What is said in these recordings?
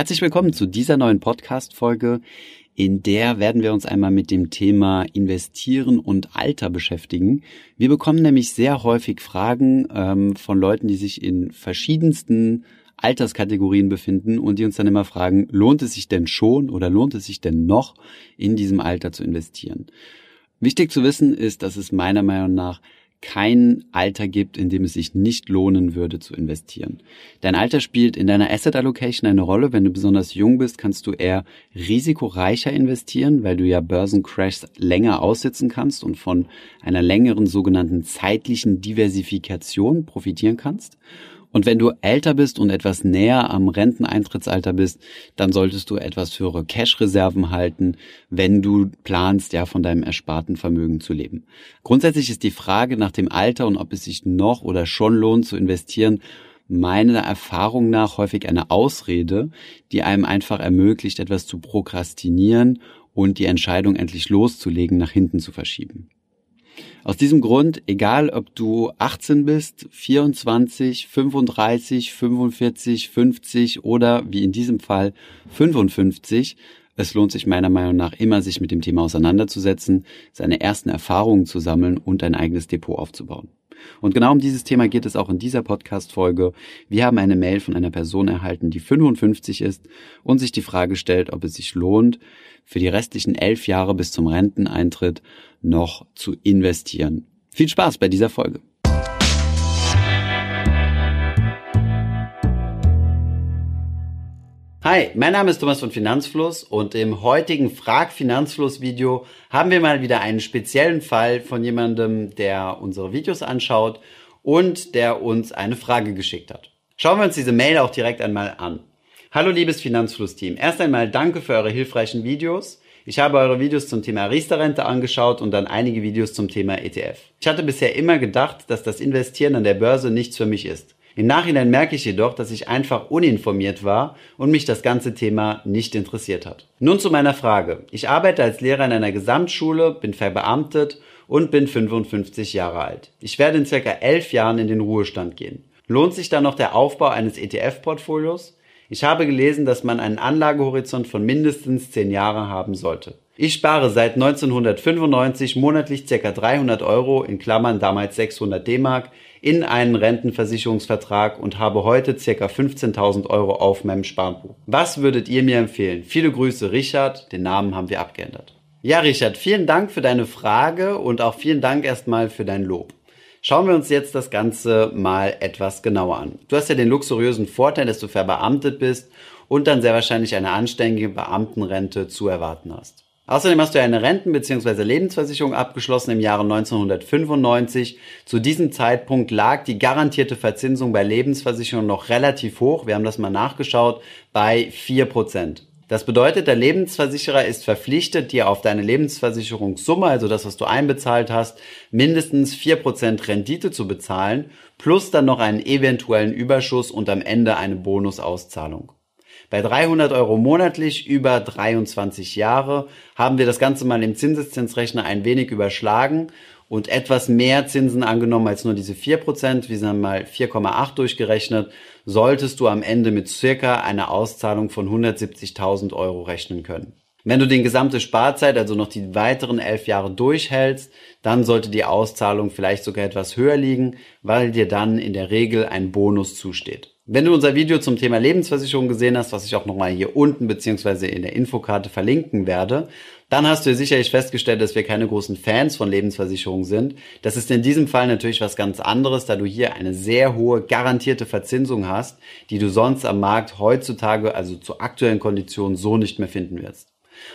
Herzlich willkommen zu dieser neuen Podcast-Folge. In der werden wir uns einmal mit dem Thema Investieren und Alter beschäftigen. Wir bekommen nämlich sehr häufig Fragen ähm, von Leuten, die sich in verschiedensten Alterskategorien befinden und die uns dann immer fragen, lohnt es sich denn schon oder lohnt es sich denn noch in diesem Alter zu investieren? Wichtig zu wissen ist, dass es meiner Meinung nach kein Alter gibt, in dem es sich nicht lohnen würde zu investieren. Dein Alter spielt in deiner Asset Allocation eine Rolle. Wenn du besonders jung bist, kannst du eher risikoreicher investieren, weil du ja Börsencrashs länger aussitzen kannst und von einer längeren sogenannten zeitlichen Diversifikation profitieren kannst. Und wenn du älter bist und etwas näher am Renteneintrittsalter bist, dann solltest du etwas höhere Cash-Reserven halten, wenn du planst, ja, von deinem ersparten Vermögen zu leben. Grundsätzlich ist die Frage nach dem Alter und ob es sich noch oder schon lohnt zu investieren, meiner Erfahrung nach häufig eine Ausrede, die einem einfach ermöglicht, etwas zu prokrastinieren und die Entscheidung endlich loszulegen nach hinten zu verschieben. Aus diesem Grund, egal ob du 18 bist, 24, 35, 45, 50 oder wie in diesem Fall 55, es lohnt sich meiner Meinung nach immer, sich mit dem Thema auseinanderzusetzen, seine ersten Erfahrungen zu sammeln und ein eigenes Depot aufzubauen. Und genau um dieses Thema geht es auch in dieser Podcast-Folge. Wir haben eine Mail von einer Person erhalten, die 55 ist und sich die Frage stellt, ob es sich lohnt, für die restlichen elf Jahre bis zum Renteneintritt noch zu investieren. Viel Spaß bei dieser Folge. Hi, mein Name ist Thomas von Finanzfluss und im heutigen Frag Finanzfluss Video haben wir mal wieder einen speziellen Fall von jemandem, der unsere Videos anschaut und der uns eine Frage geschickt hat. Schauen wir uns diese Mail auch direkt einmal an. Hallo liebes Finanzfluss-Team. Erst einmal danke für eure hilfreichen Videos. Ich habe eure Videos zum Thema Riester-Rente angeschaut und dann einige Videos zum Thema ETF. Ich hatte bisher immer gedacht, dass das Investieren an der Börse nichts für mich ist. Im Nachhinein merke ich jedoch, dass ich einfach uninformiert war und mich das ganze Thema nicht interessiert hat. Nun zu meiner Frage. Ich arbeite als Lehrer in einer Gesamtschule, bin verbeamtet und bin 55 Jahre alt. Ich werde in circa elf Jahren in den Ruhestand gehen. Lohnt sich dann noch der Aufbau eines ETF-Portfolios? Ich habe gelesen, dass man einen Anlagehorizont von mindestens 10 Jahren haben sollte. Ich spare seit 1995 monatlich ca. 300 Euro, in Klammern damals 600 D-Mark, in einen Rentenversicherungsvertrag und habe heute ca. 15.000 Euro auf meinem Sparbuch. Was würdet ihr mir empfehlen? Viele Grüße, Richard. Den Namen haben wir abgeändert. Ja, Richard, vielen Dank für deine Frage und auch vielen Dank erstmal für dein Lob. Schauen wir uns jetzt das Ganze mal etwas genauer an. Du hast ja den luxuriösen Vorteil, dass du verbeamtet bist und dann sehr wahrscheinlich eine anständige Beamtenrente zu erwarten hast. Außerdem hast du eine Renten- bzw. Lebensversicherung abgeschlossen im Jahre 1995. Zu diesem Zeitpunkt lag die garantierte Verzinsung bei Lebensversicherungen noch relativ hoch. Wir haben das mal nachgeschaut bei 4%. Das bedeutet, der Lebensversicherer ist verpflichtet, dir auf deine Lebensversicherungssumme, also das, was du einbezahlt hast, mindestens vier Prozent Rendite zu bezahlen, plus dann noch einen eventuellen Überschuss und am Ende eine Bonusauszahlung. Bei 300 Euro monatlich über 23 Jahre haben wir das Ganze mal im Zinseszinsrechner ein wenig überschlagen und etwas mehr Zinsen angenommen als nur diese 4%, wir sind mal 4,8 durchgerechnet, solltest du am Ende mit circa einer Auszahlung von 170.000 Euro rechnen können. Wenn du den gesamte Sparzeit, also noch die weiteren elf Jahre durchhältst, dann sollte die Auszahlung vielleicht sogar etwas höher liegen, weil dir dann in der Regel ein Bonus zusteht. Wenn du unser Video zum Thema Lebensversicherung gesehen hast, was ich auch nochmal hier unten beziehungsweise in der Infokarte verlinken werde, dann hast du sicherlich festgestellt, dass wir keine großen Fans von Lebensversicherungen sind. Das ist in diesem Fall natürlich was ganz anderes, da du hier eine sehr hohe garantierte Verzinsung hast, die du sonst am Markt heutzutage, also zu aktuellen Konditionen, so nicht mehr finden wirst.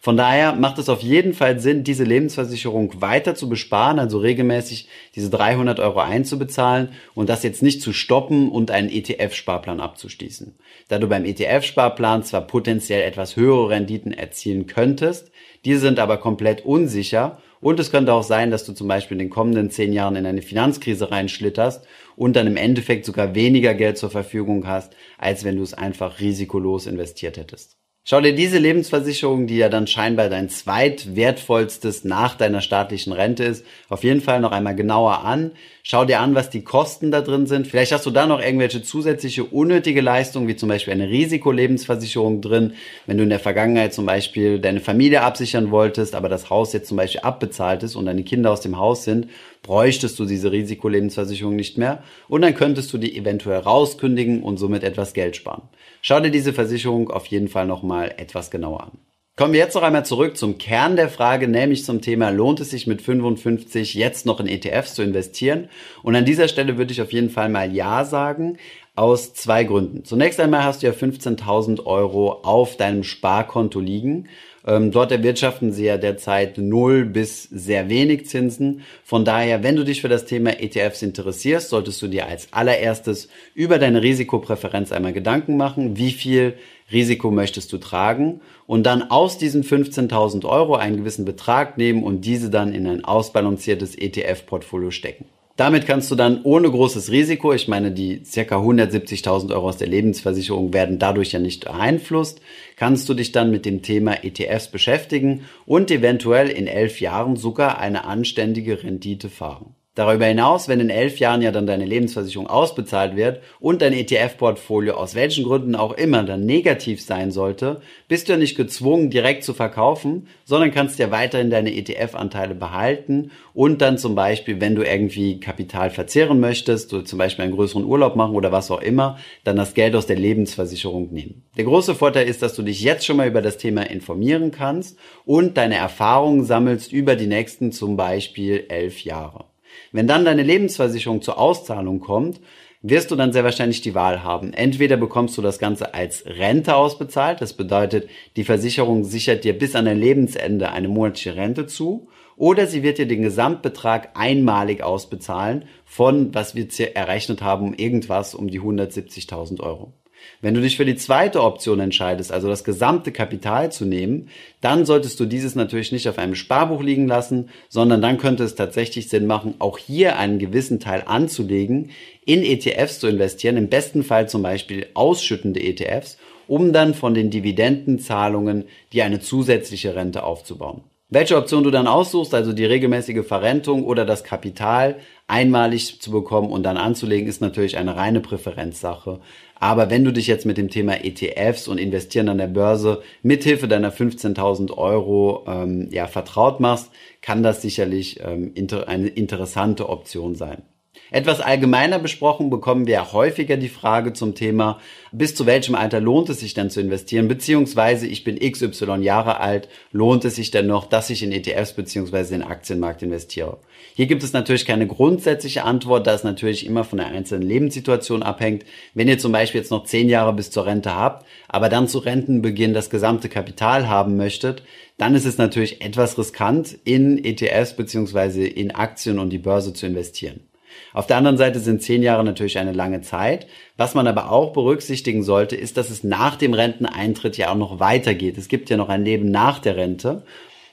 Von daher macht es auf jeden Fall Sinn, diese Lebensversicherung weiter zu besparen, also regelmäßig diese 300 Euro einzubezahlen und das jetzt nicht zu stoppen und einen ETF-Sparplan abzuschließen. Da du beim ETF-Sparplan zwar potenziell etwas höhere Renditen erzielen könntest, diese sind aber komplett unsicher und es könnte auch sein, dass du zum Beispiel in den kommenden zehn Jahren in eine Finanzkrise reinschlitterst und dann im Endeffekt sogar weniger Geld zur Verfügung hast, als wenn du es einfach risikolos investiert hättest. Schau dir diese Lebensversicherung, die ja dann scheinbar dein zweitwertvollstes nach deiner staatlichen Rente ist, auf jeden Fall noch einmal genauer an. Schau dir an, was die Kosten da drin sind. Vielleicht hast du da noch irgendwelche zusätzliche unnötige Leistungen, wie zum Beispiel eine Risikolebensversicherung drin. Wenn du in der Vergangenheit zum Beispiel deine Familie absichern wolltest, aber das Haus jetzt zum Beispiel abbezahlt ist und deine Kinder aus dem Haus sind, bräuchtest du diese Risikolebensversicherung nicht mehr und dann könntest du die eventuell rauskündigen und somit etwas Geld sparen. Schau dir diese Versicherung auf jeden Fall nochmal etwas genauer an. Kommen wir jetzt noch einmal zurück zum Kern der Frage, nämlich zum Thema, lohnt es sich mit 55 jetzt noch in ETFs zu investieren? Und an dieser Stelle würde ich auf jeden Fall mal Ja sagen, aus zwei Gründen. Zunächst einmal hast du ja 15.000 Euro auf deinem Sparkonto liegen ähm, dort erwirtschaften sie ja derzeit null bis sehr wenig Zinsen. Von daher, wenn du dich für das Thema ETFs interessierst, solltest du dir als allererstes über deine Risikopräferenz einmal Gedanken machen, wie viel Risiko möchtest du tragen und dann aus diesen 15.000 Euro einen gewissen Betrag nehmen und diese dann in ein ausbalanciertes ETF-Portfolio stecken. Damit kannst du dann ohne großes Risiko, ich meine, die circa 170.000 Euro aus der Lebensversicherung werden dadurch ja nicht beeinflusst, kannst du dich dann mit dem Thema ETFs beschäftigen und eventuell in elf Jahren sogar eine anständige Rendite fahren. Darüber hinaus, wenn in elf Jahren ja dann deine Lebensversicherung ausbezahlt wird und dein ETF-Portfolio aus welchen Gründen auch immer dann negativ sein sollte, bist du ja nicht gezwungen, direkt zu verkaufen, sondern kannst ja weiterhin deine ETF-Anteile behalten und dann zum Beispiel, wenn du irgendwie Kapital verzehren möchtest, du zum Beispiel einen größeren Urlaub machen oder was auch immer, dann das Geld aus der Lebensversicherung nehmen. Der große Vorteil ist, dass du dich jetzt schon mal über das Thema informieren kannst und deine Erfahrungen sammelst über die nächsten zum Beispiel elf Jahre. Wenn dann deine Lebensversicherung zur Auszahlung kommt, wirst du dann sehr wahrscheinlich die Wahl haben. Entweder bekommst du das Ganze als Rente ausbezahlt, das bedeutet, die Versicherung sichert dir bis an dein Lebensende eine monatliche Rente zu, oder sie wird dir den Gesamtbetrag einmalig ausbezahlen von, was wir errechnet haben, irgendwas um die 170.000 Euro. Wenn du dich für die zweite Option entscheidest, also das gesamte Kapital zu nehmen, dann solltest du dieses natürlich nicht auf einem Sparbuch liegen lassen, sondern dann könnte es tatsächlich Sinn machen, auch hier einen gewissen Teil anzulegen, in ETFs zu investieren, im besten Fall zum Beispiel ausschüttende ETFs, um dann von den Dividendenzahlungen die eine zusätzliche Rente aufzubauen. Welche Option du dann aussuchst, also die regelmäßige Verrentung oder das Kapital einmalig zu bekommen und dann anzulegen, ist natürlich eine reine Präferenzsache. Aber wenn du dich jetzt mit dem Thema ETFs und Investieren an der Börse mithilfe deiner 15.000 Euro ähm, ja, vertraut machst, kann das sicherlich ähm, inter eine interessante Option sein. Etwas allgemeiner besprochen bekommen wir häufiger die Frage zum Thema, bis zu welchem Alter lohnt es sich denn zu investieren, beziehungsweise ich bin XY Jahre alt, lohnt es sich denn noch, dass ich in ETFs beziehungsweise in den Aktienmarkt investiere? Hier gibt es natürlich keine grundsätzliche Antwort, da es natürlich immer von der einzelnen Lebenssituation abhängt. Wenn ihr zum Beispiel jetzt noch zehn Jahre bis zur Rente habt, aber dann zu Rentenbeginn das gesamte Kapital haben möchtet, dann ist es natürlich etwas riskant, in ETFs beziehungsweise in Aktien und die Börse zu investieren. Auf der anderen Seite sind zehn Jahre natürlich eine lange Zeit. Was man aber auch berücksichtigen sollte, ist, dass es nach dem Renteneintritt ja auch noch weitergeht. Es gibt ja noch ein Leben nach der Rente.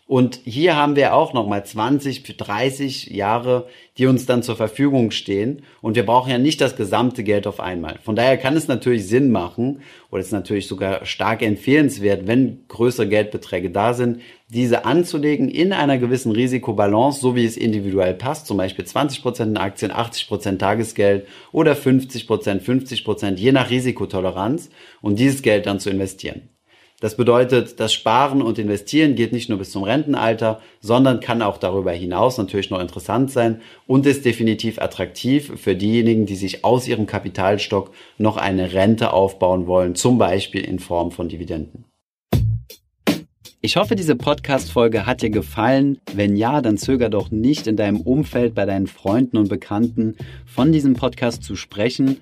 Und hier haben wir auch nochmal 20, 30 Jahre, die uns dann zur Verfügung stehen. Und wir brauchen ja nicht das gesamte Geld auf einmal. Von daher kann es natürlich Sinn machen oder ist natürlich sogar stark empfehlenswert, wenn größere Geldbeträge da sind, diese anzulegen in einer gewissen Risikobalance, so wie es individuell passt. Zum Beispiel 20% in Aktien, 80% Tagesgeld oder 50%, 50%, je nach Risikotoleranz und dieses Geld dann zu investieren. Das bedeutet, das Sparen und Investieren geht nicht nur bis zum Rentenalter, sondern kann auch darüber hinaus natürlich noch interessant sein und ist definitiv attraktiv für diejenigen, die sich aus ihrem Kapitalstock noch eine Rente aufbauen wollen, zum Beispiel in Form von Dividenden. Ich hoffe, diese Podcast-Folge hat dir gefallen. Wenn ja, dann zöger doch nicht in deinem Umfeld bei deinen Freunden und Bekannten von diesem Podcast zu sprechen